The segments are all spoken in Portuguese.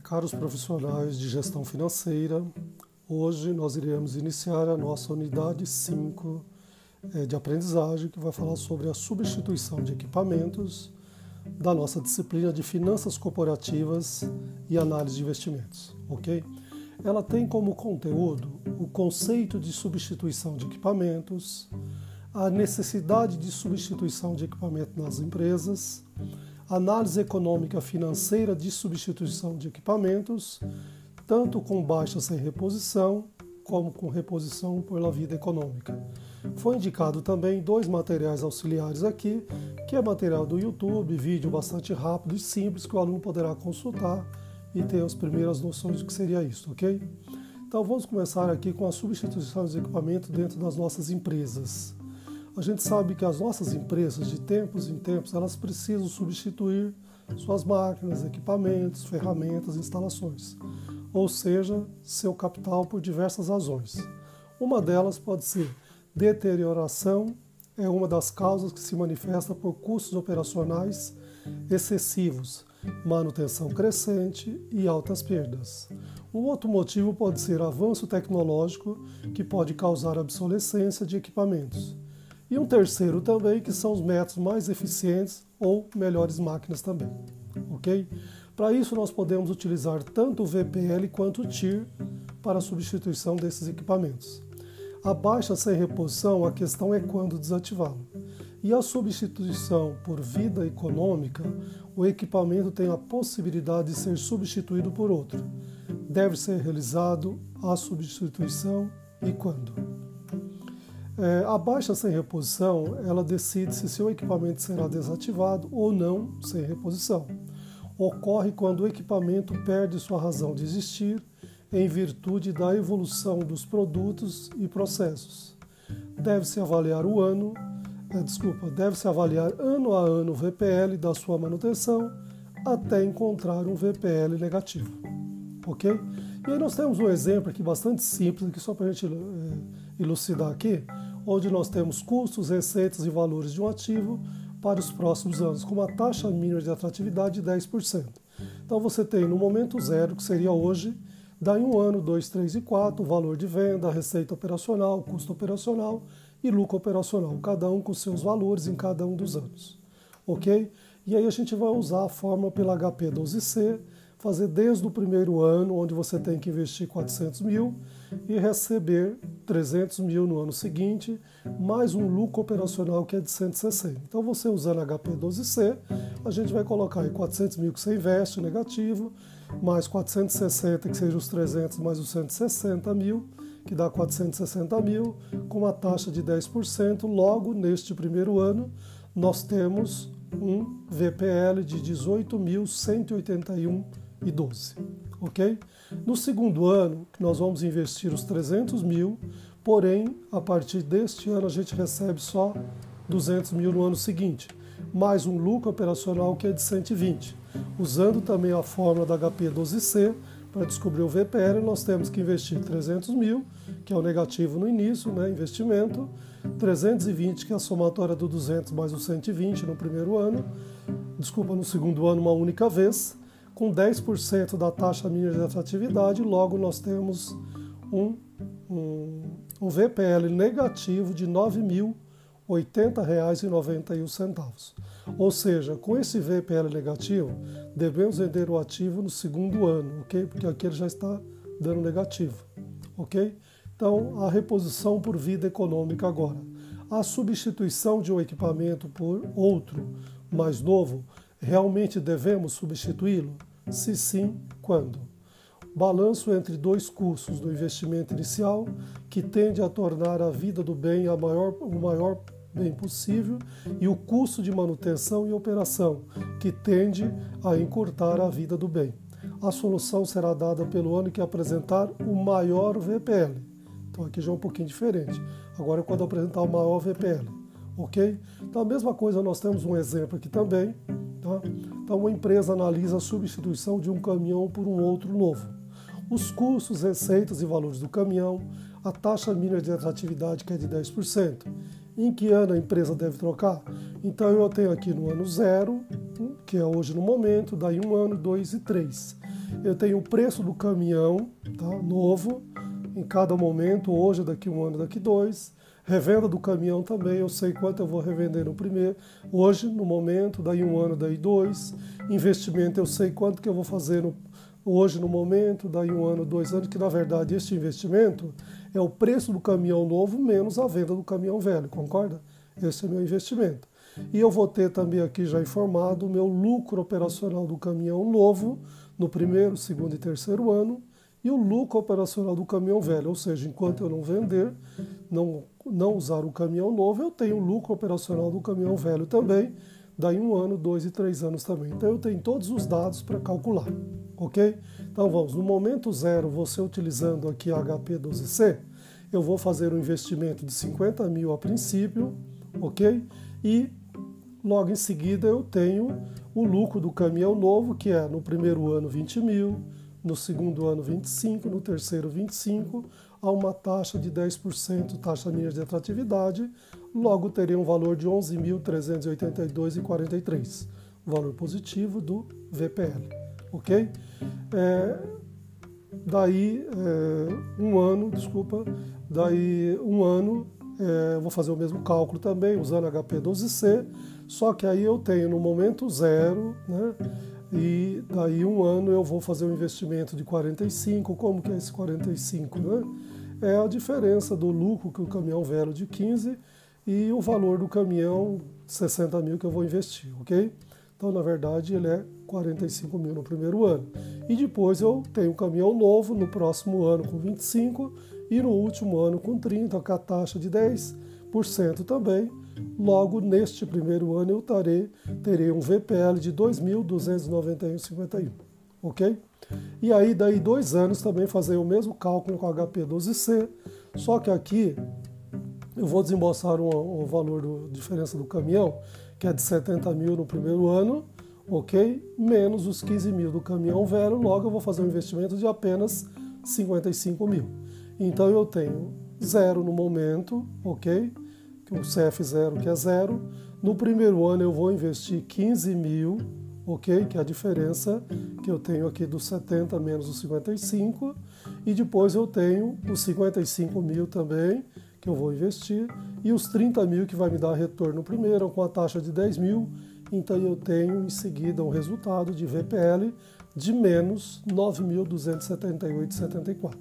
caros profissionais de gestão financeira, hoje nós iremos iniciar a nossa unidade 5 é, de aprendizagem que vai falar sobre a substituição de equipamentos da nossa disciplina de finanças corporativas e análise de investimentos, ok? Ela tem como conteúdo o conceito de substituição de equipamentos, a necessidade de substituição de equipamento nas empresas, análise econômica financeira de substituição de equipamentos, tanto com baixa sem reposição, como com reposição pela vida econômica. Foi indicado também dois materiais auxiliares aqui, que é material do YouTube, vídeo bastante rápido e simples que o aluno poderá consultar e ter as primeiras noções do que seria isso, ok? Então vamos começar aqui com a substituição de equipamento dentro das nossas empresas. A gente sabe que as nossas empresas, de tempos em tempos, elas precisam substituir suas máquinas, equipamentos, ferramentas, instalações, ou seja, seu capital por diversas razões. Uma delas pode ser deterioração, é uma das causas que se manifesta por custos operacionais excessivos, manutenção crescente e altas perdas. Um outro motivo pode ser avanço tecnológico, que pode causar obsolescência de equipamentos. E um terceiro também, que são os métodos mais eficientes ou melhores máquinas também. Ok? Para isso, nós podemos utilizar tanto o VPL quanto o TIR para a substituição desses equipamentos. A baixa sem reposição, a questão é quando desativá-lo. E a substituição por vida econômica, o equipamento tem a possibilidade de ser substituído por outro. Deve ser realizado a substituição e quando. É, a baixa sem reposição, ela decide se seu equipamento será desativado ou não sem reposição. Ocorre quando o equipamento perde sua razão de existir em virtude da evolução dos produtos e processos. Deve-se avaliar o ano, é, desculpa, deve-se avaliar ano a ano o VPL da sua manutenção até encontrar um VPL negativo. Ok? E aí nós temos um exemplo aqui bastante simples, aqui só para a gente é, elucidar aqui onde nós temos custos, receitas e valores de um ativo para os próximos anos, com uma taxa mínima de atratividade de 10%. Então você tem no momento zero, que seria hoje, daí um ano, dois, três e quatro, valor de venda, receita operacional, custo operacional e lucro operacional, cada um com seus valores em cada um dos anos. Ok? E aí a gente vai usar a fórmula pela HP 12C, fazer desde o primeiro ano, onde você tem que investir 400 mil, e receber 300 mil no ano seguinte, mais um lucro operacional que é de 160. Então, você usando HP12C, a gente vai colocar aí 400 mil que você investe negativo, mais 460 que seja os 300 mais os 160 mil, que dá 460 mil, com uma taxa de 10%. Logo, neste primeiro ano, nós temos um VPL de 18.181,12 ok? No segundo ano, nós vamos investir os 300 mil, porém, a partir deste ano a gente recebe só 200 mil no ano seguinte, mais um lucro operacional que é de 120. Usando também a fórmula da HP12C, para descobrir o VPL, nós temos que investir 300 mil, que é o negativo no início, né, investimento, 320, que é a somatória do 200 mais o 120 no primeiro ano, desculpa, no segundo ano uma única vez, com 10% da taxa mínima de atratividade, logo nós temos um, um, um VPL negativo de R$ 9.080,91. Ou seja, com esse VPL negativo, devemos vender o ativo no segundo ano, ok? Porque aqui ele já está dando negativo, ok? Então, a reposição por vida econômica agora. A substituição de um equipamento por outro mais novo, realmente devemos substituí-lo? Se sim, quando? Balanço entre dois custos do investimento inicial, que tende a tornar a vida do bem a maior, o maior bem possível, e o custo de manutenção e operação, que tende a encurtar a vida do bem. A solução será dada pelo ano que apresentar o maior VPL. Então aqui já é um pouquinho diferente. Agora é quando apresentar o maior VPL. Ok? Então a mesma coisa, nós temos um exemplo aqui também Tá? Então, uma empresa analisa a substituição de um caminhão por um outro novo. Os custos, receitas e valores do caminhão, a taxa mínima de atratividade, que é de 10%. Em que ano a empresa deve trocar? Então, eu tenho aqui no ano zero, que é hoje no momento, daí um ano, dois e três. Eu tenho o preço do caminhão tá, novo em cada momento, hoje, daqui um ano, daqui dois. Revenda do caminhão também, eu sei quanto eu vou revender no primeiro, hoje, no momento, daí um ano, daí dois. Investimento, eu sei quanto que eu vou fazer no, hoje, no momento, daí um ano, dois anos, que na verdade este investimento é o preço do caminhão novo menos a venda do caminhão velho, concorda? Esse é meu investimento. E eu vou ter também aqui já informado o meu lucro operacional do caminhão novo no primeiro, segundo e terceiro ano e o lucro operacional do caminhão velho, ou seja, enquanto eu não vender, não, não usar o caminhão novo, eu tenho o lucro operacional do caminhão velho também, daí um ano, dois e três anos também. Então eu tenho todos os dados para calcular, ok? Então vamos, no momento zero, você utilizando aqui a HP12C, eu vou fazer um investimento de 50 mil a princípio, ok? E logo em seguida eu tenho o lucro do caminhão novo, que é no primeiro ano 20 mil, no segundo ano 25, no terceiro 25, a uma taxa de 10%, taxa mínima de atratividade, logo teria um valor de 11.382,43, valor positivo do VPL, ok? É, daí é, um ano, desculpa, daí um ano é, vou fazer o mesmo cálculo também usando HP12C, só que aí eu tenho no momento zero, né? E daí um ano eu vou fazer um investimento de 45. Como que é esse 45? Né? É a diferença do lucro que o caminhão velho de 15 e o valor do caminhão 60 mil que eu vou investir, ok? Então, na verdade, ele é 45 mil no primeiro ano. E depois eu tenho um caminhão novo no próximo ano com 25 e no último ano com 30, com a taxa de 10% também Logo, neste primeiro ano, eu tarei, terei um VPL de 2.291,51, ok? E aí, daí dois anos, também fazer o mesmo cálculo com HP12C, só que aqui eu vou desembolsar o, valor da diferença do caminhão, que é de 70 mil no primeiro ano, ok? Menos os 15 mil do caminhão velho, logo eu vou fazer um investimento de apenas 55 mil. Então eu tenho zero no momento, ok? o CF0 que é zero. No primeiro ano eu vou investir 15 mil, ok? Que é a diferença que eu tenho aqui dos 70 menos os 55. E depois eu tenho os 55 mil também, que eu vou investir, e os 30 mil que vai me dar retorno primeiro, com a taxa de 10 mil. Então eu tenho em seguida um resultado de VPL de menos 9.278,74.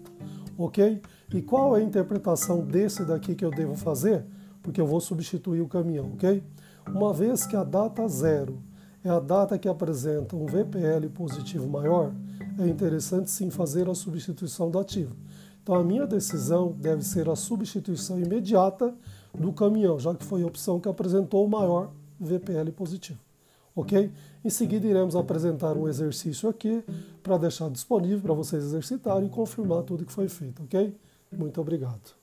Ok? E qual é a interpretação desse daqui que eu devo fazer? porque eu vou substituir o caminhão, ok? Uma vez que a data zero é a data que apresenta um VPL positivo maior, é interessante sim fazer a substituição do ativo. Então a minha decisão deve ser a substituição imediata do caminhão, já que foi a opção que apresentou o maior VPL positivo. Ok? Em seguida iremos apresentar um exercício aqui para deixar disponível para vocês exercitarem e confirmar tudo que foi feito, ok? Muito obrigado.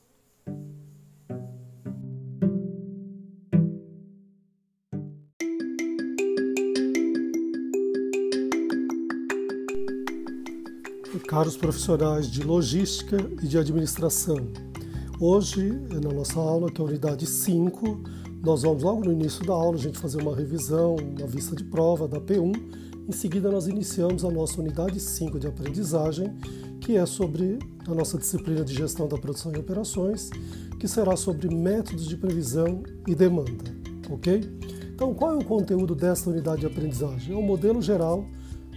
caros profissionais de logística e de administração. Hoje, na nossa aula, que é a unidade 5, nós vamos logo no início da aula a gente fazer uma revisão, uma vista de prova da P1. Em seguida, nós iniciamos a nossa unidade 5 de aprendizagem, que é sobre a nossa disciplina de gestão da produção e operações, que será sobre métodos de previsão e demanda, ok? Então, qual é o conteúdo desta unidade de aprendizagem? É um modelo geral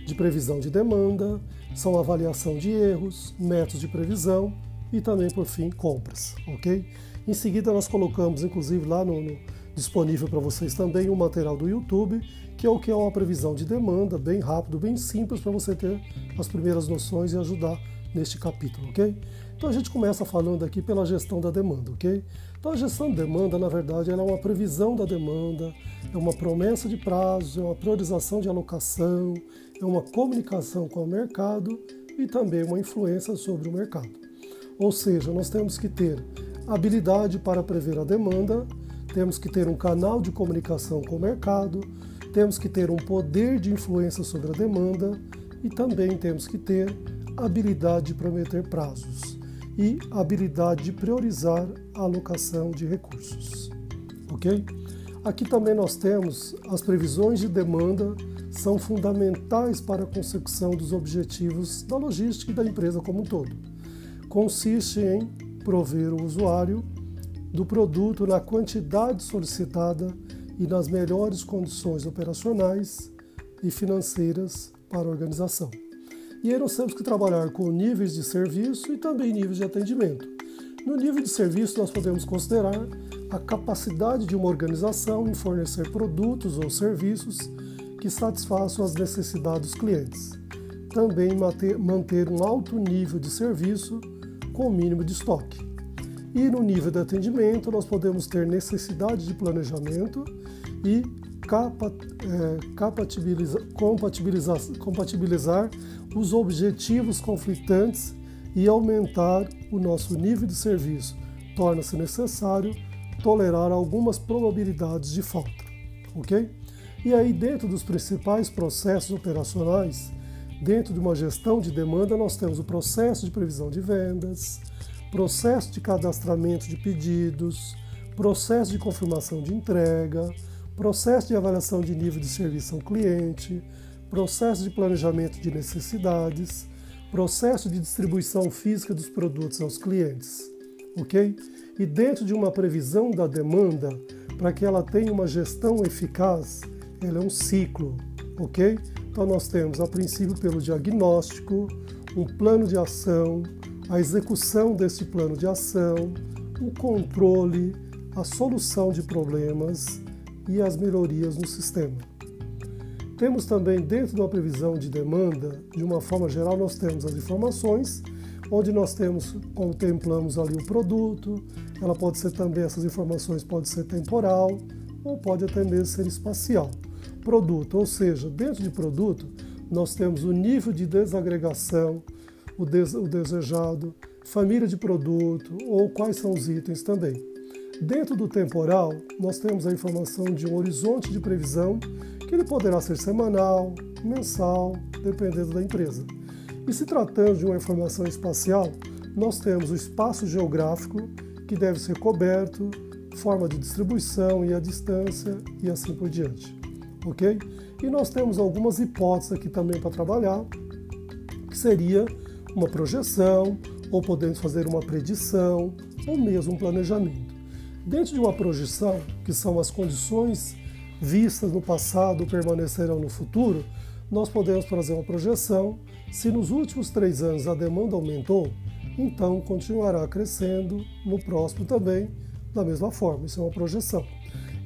de previsão de demanda, são avaliação de erros, métodos de previsão e também, por fim, compras, ok? Em seguida, nós colocamos, inclusive, lá no, no disponível para vocês também um material do YouTube, que é o que é uma previsão de demanda, bem rápido, bem simples, para você ter as primeiras noções e ajudar neste capítulo, ok? Então a gente começa falando aqui pela gestão da demanda, ok? Então a gestão de demanda, na verdade, ela é uma previsão da demanda, é uma promessa de prazo, é uma priorização de alocação, é uma comunicação com o mercado e também uma influência sobre o mercado. Ou seja, nós temos que ter habilidade para prever a demanda, temos que ter um canal de comunicação com o mercado, temos que ter um poder de influência sobre a demanda e também temos que ter habilidade de prometer prazos e habilidade de priorizar a alocação de recursos. Ok? Aqui também nós temos as previsões de demanda são fundamentais para a consecução dos objetivos da logística e da empresa como um todo. Consiste em prover o usuário do produto na quantidade solicitada e nas melhores condições operacionais e financeiras para a organização. E aí nós temos que trabalhar com níveis de serviço e também níveis de atendimento. No nível de serviço, nós podemos considerar a capacidade de uma organização em fornecer produtos ou serviços que satisfaçam as necessidades dos clientes. Também manter um alto nível de serviço com o mínimo de estoque. E no nível de atendimento, nós podemos ter necessidade de planejamento e é, compatibilizar, compatibilizar os objetivos conflitantes e aumentar o nosso nível de serviço. Torna-se necessário tolerar algumas probabilidades de falta, ok? E aí, dentro dos principais processos operacionais, dentro de uma gestão de demanda, nós temos o processo de previsão de vendas, processo de cadastramento de pedidos, processo de confirmação de entrega, processo de avaliação de nível de serviço ao cliente, processo de planejamento de necessidades, processo de distribuição física dos produtos aos clientes, ok? E dentro de uma previsão da demanda, para que ela tenha uma gestão eficaz, ela é um ciclo, ok? Então nós temos, a princípio, pelo diagnóstico, um plano de ação, a execução desse plano de ação, o controle, a solução de problemas e as melhorias no sistema. Temos também, dentro de uma previsão de demanda, de uma forma geral, nós temos as informações, onde nós temos, contemplamos ali o produto, ela pode ser também, essas informações pode ser temporal, ou pode até mesmo ser espacial. Produto, ou seja, dentro de produto, nós temos o nível de desagregação, o, des o desejado, família de produto, ou quais são os itens também. Dentro do temporal, nós temos a informação de um horizonte de previsão que ele poderá ser semanal, mensal, dependendo da empresa. E se tratando de uma informação espacial, nós temos o espaço geográfico, que deve ser coberto, forma de distribuição e a distância e assim por diante. Ok? E nós temos algumas hipóteses aqui também para trabalhar, que seria uma projeção, ou podemos fazer uma predição, ou mesmo um planejamento. Dentro de uma projeção, que são as condições vistas no passado permanecerão no futuro, nós podemos fazer uma projeção. Se nos últimos três anos a demanda aumentou, então continuará crescendo no próximo também, da mesma forma. Isso é uma projeção.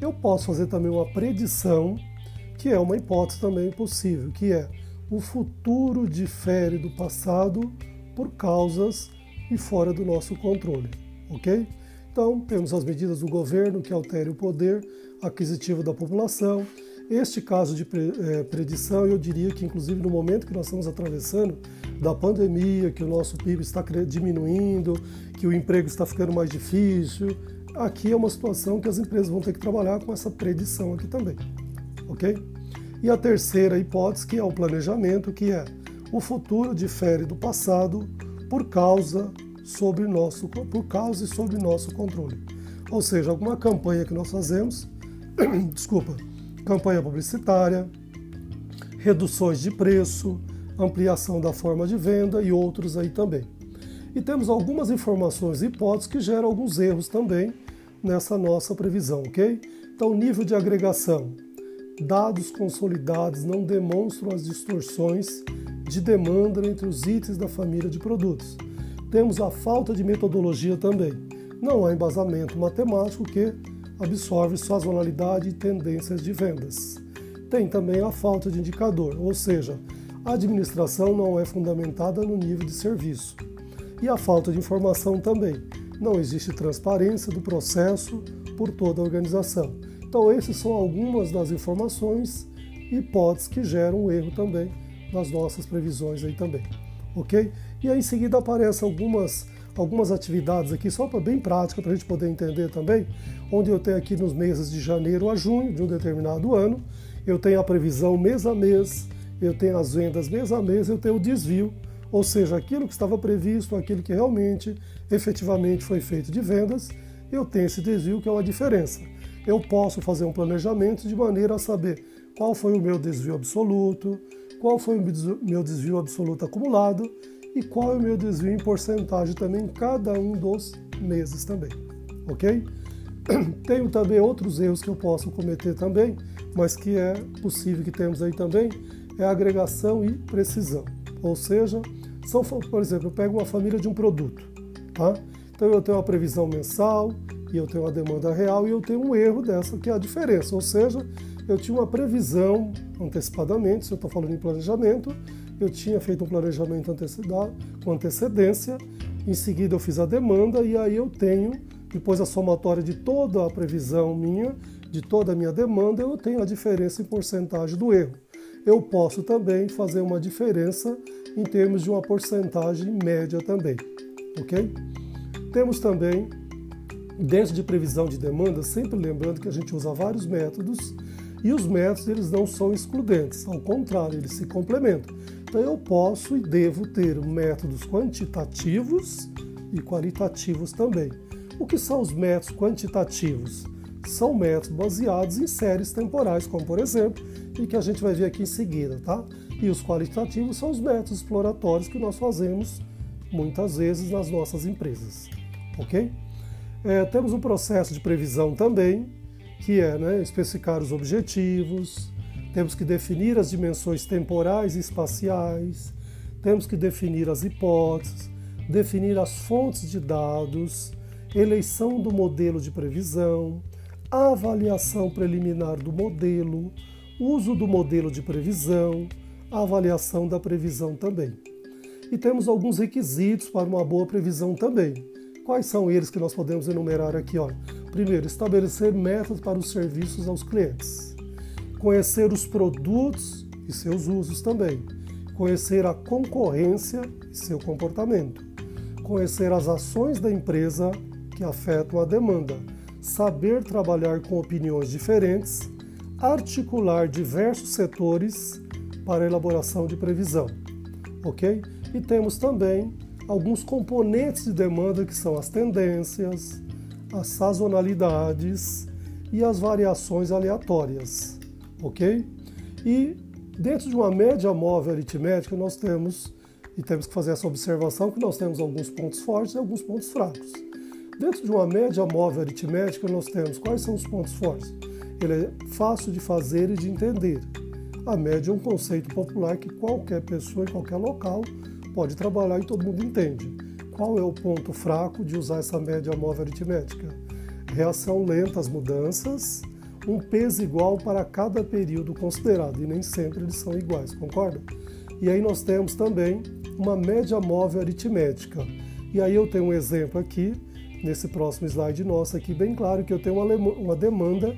Eu posso fazer também uma predição, que é uma hipótese também possível, que é o futuro difere do passado por causas e fora do nosso controle, ok? Então, temos as medidas do governo que alterem o poder aquisitivo da população. Este caso de é, predição, eu diria que, inclusive, no momento que nós estamos atravessando da pandemia, que o nosso PIB está diminuindo, que o emprego está ficando mais difícil, aqui é uma situação que as empresas vão ter que trabalhar com essa predição aqui também, ok? E a terceira hipótese, que é o planejamento, que é o futuro difere do passado por causa sobre nosso por causa e sob nosso controle. Ou seja, alguma campanha que nós fazemos desculpa, campanha publicitária, reduções de preço, ampliação da forma de venda e outros aí também. E temos algumas informações e hipóteses que geram alguns erros também nessa nossa previsão, ok? Então, nível de agregação. Dados consolidados não demonstram as distorções de demanda entre os itens da família de produtos. Temos a falta de metodologia também. Não há embasamento matemático que absorve sazonalidade e tendências de vendas. Tem também a falta de indicador, ou seja, a administração não é fundamentada no nível de serviço. E a falta de informação também. Não existe transparência do processo por toda a organização. Então, esses são algumas das informações e hipóteses que geram o erro também nas nossas previsões aí também. Ok? E aí em seguida aparecem algumas algumas atividades aqui, só para bem prática, para a gente poder entender também, onde eu tenho aqui nos meses de janeiro a junho de um determinado ano, eu tenho a previsão mês a mês, eu tenho as vendas mês a mês, eu tenho o desvio, ou seja, aquilo que estava previsto, aquilo que realmente, efetivamente foi feito de vendas, eu tenho esse desvio que é uma diferença. Eu posso fazer um planejamento de maneira a saber qual foi o meu desvio absoluto, qual foi o meu desvio absoluto acumulado e qual é o meu desvio em porcentagem também em cada um dos meses também, ok? Tenho também outros erros que eu posso cometer também, mas que é possível que temos aí também, é agregação e precisão. Ou seja, são, por exemplo, eu pego uma família de um produto, tá? Então eu tenho uma previsão mensal e eu tenho uma demanda real e eu tenho um erro dessa, que é a diferença. Ou seja, eu tinha uma previsão antecipadamente, se eu estou falando em planejamento, eu tinha feito um planejamento com antecedência, em seguida eu fiz a demanda e aí eu tenho, depois a somatória de toda a previsão minha, de toda a minha demanda, eu tenho a diferença em porcentagem do erro. Eu posso também fazer uma diferença em termos de uma porcentagem média também, ok? Temos também, dentro de previsão de demanda, sempre lembrando que a gente usa vários métodos e os métodos eles não são excludentes, ao contrário, eles se complementam. Então eu posso e devo ter métodos quantitativos e qualitativos também. O que são os métodos quantitativos? São métodos baseados em séries temporais, como por exemplo, e que a gente vai ver aqui em seguida, tá? E os qualitativos são os métodos exploratórios que nós fazemos muitas vezes nas nossas empresas, ok? É, temos um processo de previsão também, que é né, especificar os objetivos, temos que definir as dimensões temporais e espaciais, temos que definir as hipóteses, definir as fontes de dados, eleição do modelo de previsão, avaliação preliminar do modelo, uso do modelo de previsão, avaliação da previsão também. E temos alguns requisitos para uma boa previsão também. Quais são eles que nós podemos enumerar aqui? Ó? Primeiro, estabelecer metas para os serviços aos clientes. Conhecer os produtos e seus usos também. Conhecer a concorrência e seu comportamento. Conhecer as ações da empresa que afetam a demanda. Saber trabalhar com opiniões diferentes. Articular diversos setores para elaboração de previsão. Ok? E temos também alguns componentes de demanda que são as tendências, as sazonalidades e as variações aleatórias, ok? E dentro de uma média móvel aritmética nós temos e temos que fazer essa observação que nós temos alguns pontos fortes e alguns pontos fracos. Dentro de uma média móvel aritmética nós temos quais são os pontos fortes? Ele é fácil de fazer e de entender. A média é um conceito popular que qualquer pessoa em qualquer local pode trabalhar e todo mundo entende. Qual é o ponto fraco de usar essa média móvel aritmética? Reação lenta às mudanças, um peso igual para cada período considerado, e nem sempre eles são iguais, concorda? E aí nós temos também uma média móvel aritmética. E aí eu tenho um exemplo aqui, nesse próximo slide nosso aqui, bem claro que eu tenho uma demanda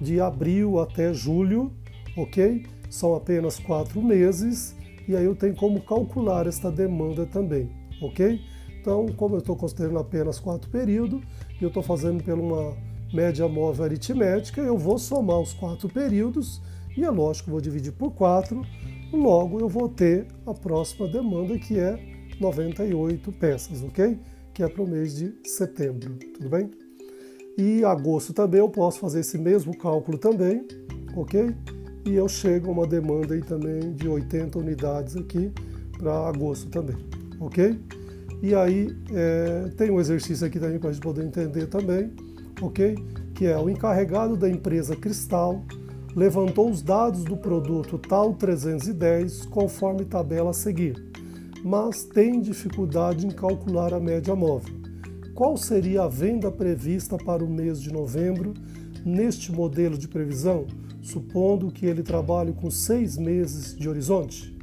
de abril até julho, ok? São apenas quatro meses, e aí eu tenho como calcular esta demanda também, ok? Então, como eu estou considerando apenas quatro períodos e eu estou fazendo por uma média móvel aritmética, eu vou somar os quatro períodos e é lógico, vou dividir por quatro, logo eu vou ter a próxima demanda que é 98 peças, ok? Que é para o mês de setembro, tudo bem? E agosto também eu posso fazer esse mesmo cálculo também, ok? E eu chego a uma demanda aí também de 80 unidades aqui para agosto também, ok? E aí é, tem um exercício aqui também para a gente poder entender também, ok? Que é o encarregado da empresa Cristal levantou os dados do produto tal 310 conforme tabela a seguir, mas tem dificuldade em calcular a média móvel. Qual seria a venda prevista para o mês de novembro neste modelo de previsão, supondo que ele trabalhe com seis meses de horizonte?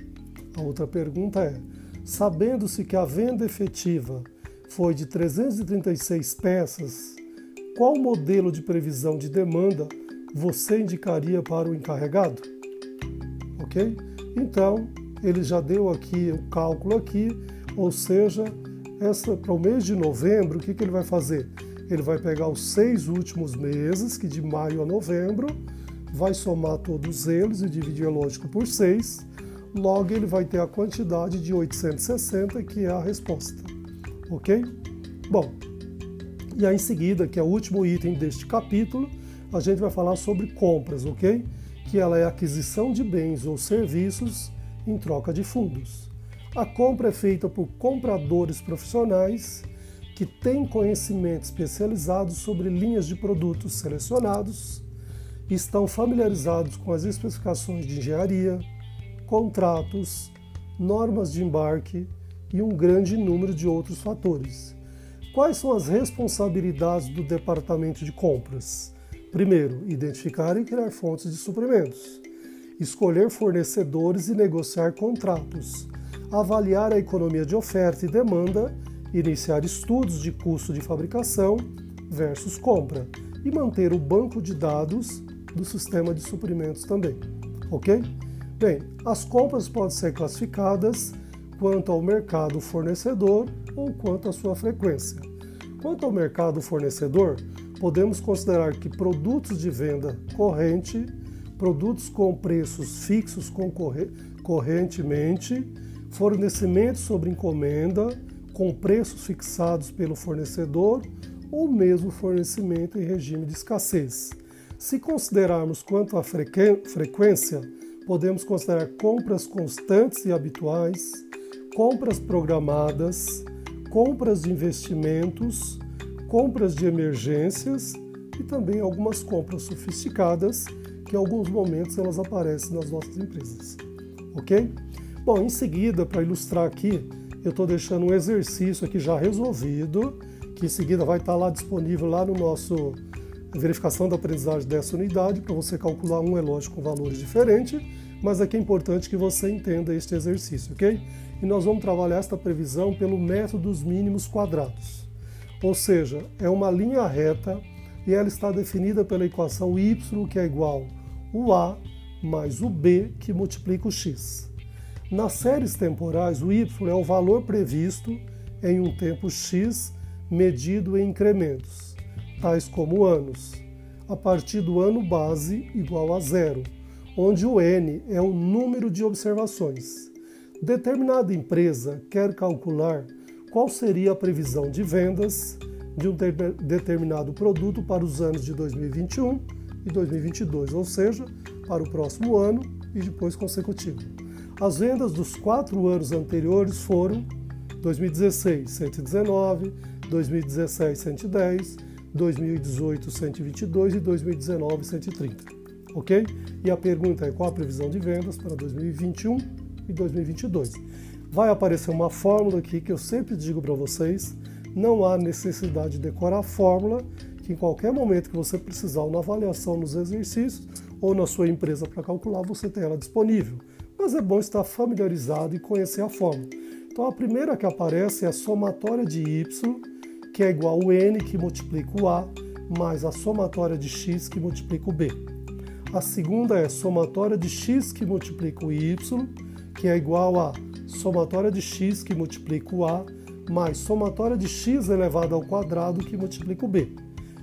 A outra pergunta é: Sabendo-se que a venda efetiva foi de 336 peças, qual modelo de previsão de demanda você indicaria para o encarregado? Ok? Então, ele já deu aqui o cálculo aqui, ou seja, essa para o mês de novembro, o que, que ele vai fazer? Ele vai pegar os seis últimos meses, que de maio a novembro, vai somar todos eles e dividir, é lógico, por seis logo ele vai ter a quantidade de 860, que é a resposta. Ok? Bom, e aí em seguida, que é o último item deste capítulo, a gente vai falar sobre compras, ok? Que ela é aquisição de bens ou serviços em troca de fundos. A compra é feita por compradores profissionais que têm conhecimento especializado sobre linhas de produtos selecionados estão familiarizados com as especificações de engenharia, contratos, normas de embarque e um grande número de outros fatores. Quais são as responsabilidades do departamento de compras? Primeiro, identificar e criar fontes de suprimentos, escolher fornecedores e negociar contratos, avaliar a economia de oferta e demanda, iniciar estudos de custo de fabricação versus compra e manter o banco de dados do sistema de suprimentos também, ok? Bem, as compras podem ser classificadas quanto ao mercado fornecedor ou quanto à sua frequência. Quanto ao mercado fornecedor, podemos considerar que produtos de venda corrente, produtos com preços fixos correntemente, fornecimento sobre encomenda, com preços fixados pelo fornecedor ou mesmo fornecimento em regime de escassez. Se considerarmos quanto à frequência, podemos considerar compras constantes e habituais, compras programadas, compras de investimentos, compras de emergências e também algumas compras sofisticadas que em alguns momentos elas aparecem nas nossas empresas. Ok? Bom, em seguida, para ilustrar aqui, eu estou deixando um exercício aqui já resolvido, que em seguida vai estar lá disponível lá no nosso verificação da aprendizagem dessa unidade, para você calcular um elógio com valores diferentes, mas aqui é importante que você entenda este exercício, ok? E nós vamos trabalhar esta previsão pelo método dos mínimos quadrados. Ou seja, é uma linha reta e ela está definida pela equação y, que é igual o a mais o b, que multiplica o x. Nas séries temporais, o y é o valor previsto em um tempo x medido em incrementos tais como anos, a partir do ano base igual a zero, onde o n é o número de observações. Determinada empresa quer calcular qual seria a previsão de vendas de um determinado produto para os anos de 2021 e 2022, ou seja, para o próximo ano e depois consecutivo. As vendas dos quatro anos anteriores foram 2016, 119, 2017, 110, 2018 122 e 2019 130, ok? E a pergunta é qual a previsão de vendas para 2021 e 2022. Vai aparecer uma fórmula aqui que eu sempre digo para vocês, não há necessidade de decorar a fórmula, que em qualquer momento que você precisar ou na avaliação nos exercícios ou na sua empresa para calcular, você tem ela disponível. Mas é bom estar familiarizado e conhecer a fórmula. Então a primeira que aparece é a somatória de y que é igual ao n que multiplica o a mais a somatória de x que multiplica o b. A segunda é somatória de x que multiplica o y, que é igual a somatória de x que multiplica o a mais somatória de x elevado ao quadrado que multiplica o b.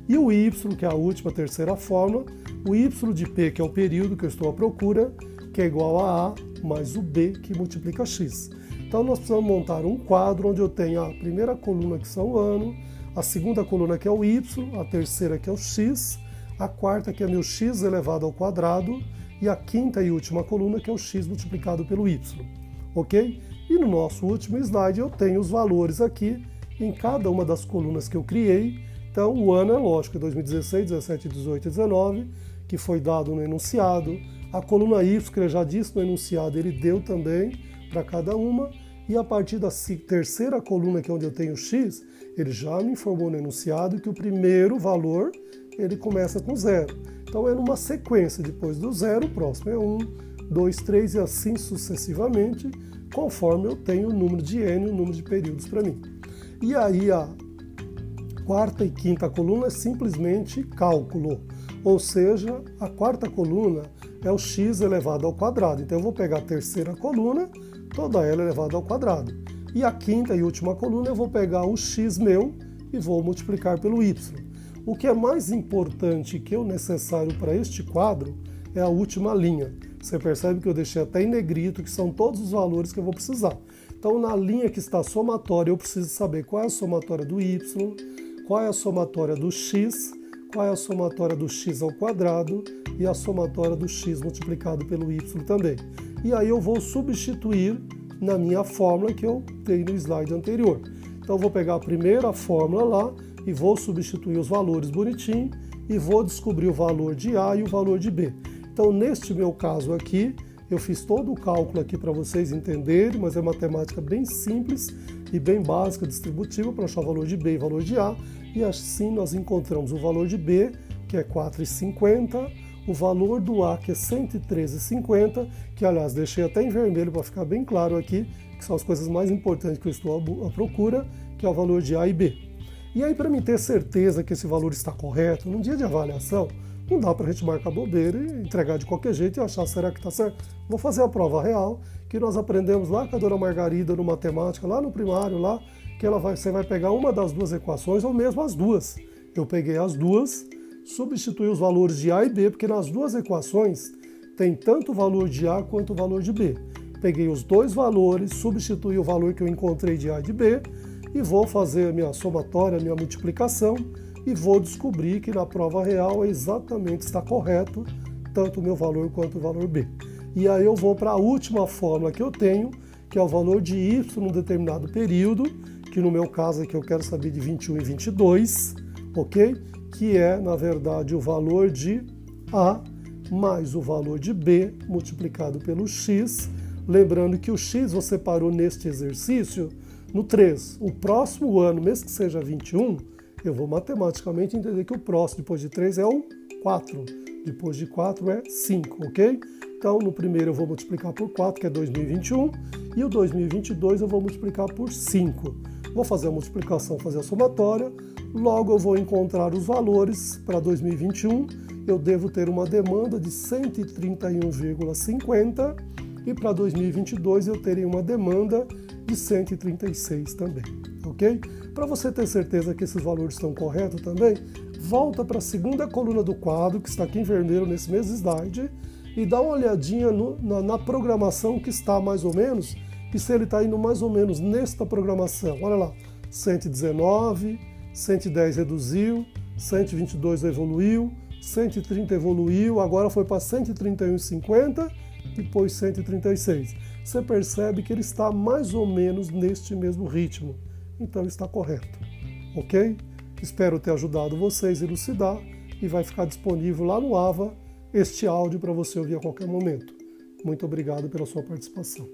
E o y, que é a última, terceira fórmula, o y de p, que é o período que eu estou à procura, que é igual a a mais o b que multiplica x. Então nós precisamos montar um quadro onde eu tenho a primeira coluna que são o ano, a segunda coluna que é o y, a terceira que é o x, a quarta que é meu x elevado ao quadrado e a quinta e última coluna que é o x multiplicado pelo y, ok? E no nosso último slide eu tenho os valores aqui em cada uma das colunas que eu criei. Então o ano é lógico, é 2016, 17, 18 e 19, que foi dado no enunciado. A coluna y, eu já disse no enunciado, ele deu também para cada uma, e a partir da terceira coluna, que é onde eu tenho x, ele já me informou no enunciado que o primeiro valor ele começa com zero. Então é numa sequência, depois do zero, o próximo é 1, um, 2, 3 e assim sucessivamente, conforme eu tenho o número de n, o número de períodos para mim. E aí a quarta e quinta coluna é simplesmente cálculo, ou seja, a quarta coluna é o x elevado ao quadrado. Então eu vou pegar a terceira coluna toda ela elevada ao quadrado. E a quinta e última coluna eu vou pegar o x meu e vou multiplicar pelo y. O que é mais importante que o necessário para este quadro é a última linha. Você percebe que eu deixei até em negrito, que são todos os valores que eu vou precisar. Então, na linha que está somatória, eu preciso saber qual é a somatória do y, qual é a somatória do x, vai a somatória do x ao quadrado e a somatória do x multiplicado pelo y também. E aí eu vou substituir na minha fórmula que eu dei no slide anterior. Então eu vou pegar a primeira fórmula lá e vou substituir os valores bonitinho e vou descobrir o valor de A e o valor de B. Então neste meu caso aqui, eu fiz todo o cálculo aqui para vocês entenderem, mas é matemática bem simples e bem básica, distributiva, para achar o valor de B e o valor de A. E assim nós encontramos o valor de B, que é 4,50, o valor do A, que é 113,50, que aliás deixei até em vermelho para ficar bem claro aqui, que são as coisas mais importantes que eu estou à procura, que é o valor de A e B. E aí, para mim ter certeza que esse valor está correto, num dia de avaliação, não dá para a gente marcar bobeira e entregar de qualquer jeito e achar será que está certo. Vou fazer a prova real que nós aprendemos lá com a dona Margarida no matemática, lá no primário, lá, que ela vai, você vai pegar uma das duas equações ou mesmo as duas. Eu peguei as duas, substituí os valores de A e B, porque nas duas equações tem tanto o valor de A quanto o valor de B. Peguei os dois valores, substituí o valor que eu encontrei de A e de B e vou fazer a minha somatória, a minha multiplicação e vou descobrir que na prova real exatamente está correto tanto o meu valor quanto o valor B. E aí eu vou para a última fórmula que eu tenho, que é o valor de y num determinado período, que no meu caso aqui eu quero saber de 21 e 22, ok? Que é, na verdade, o valor de A mais o valor de B multiplicado pelo x. Lembrando que o x você parou neste exercício no 3. O próximo ano, mesmo que seja 21, eu vou matematicamente entender que o próximo depois de 3 é o 4. Depois de 4 é 5, ok? Então, no primeiro eu vou multiplicar por 4, que é 2021, e o 2022 eu vou multiplicar por 5. Vou fazer a multiplicação, fazer a somatória, logo eu vou encontrar os valores para 2021. Eu devo ter uma demanda de 131,50 e para 2022 eu terei uma demanda de 136 também, ok? Para você ter certeza que esses valores estão corretos também, volta para a segunda coluna do quadro, que está aqui em vermelho nesse mesmo slide, e dá uma olhadinha no, na, na, programação que está mais ou menos, e se ele está indo mais ou menos nesta programação. Olha lá, 119, 110 reduziu, 122 evoluiu, 130 evoluiu, agora foi para 131,50, depois 136. Você percebe que ele está mais ou menos neste mesmo ritmo então está correto. Ok? Espero ter ajudado vocês a elucidar e vai ficar disponível lá no AVA este áudio para você ouvir a qualquer momento. Muito obrigado pela sua participação.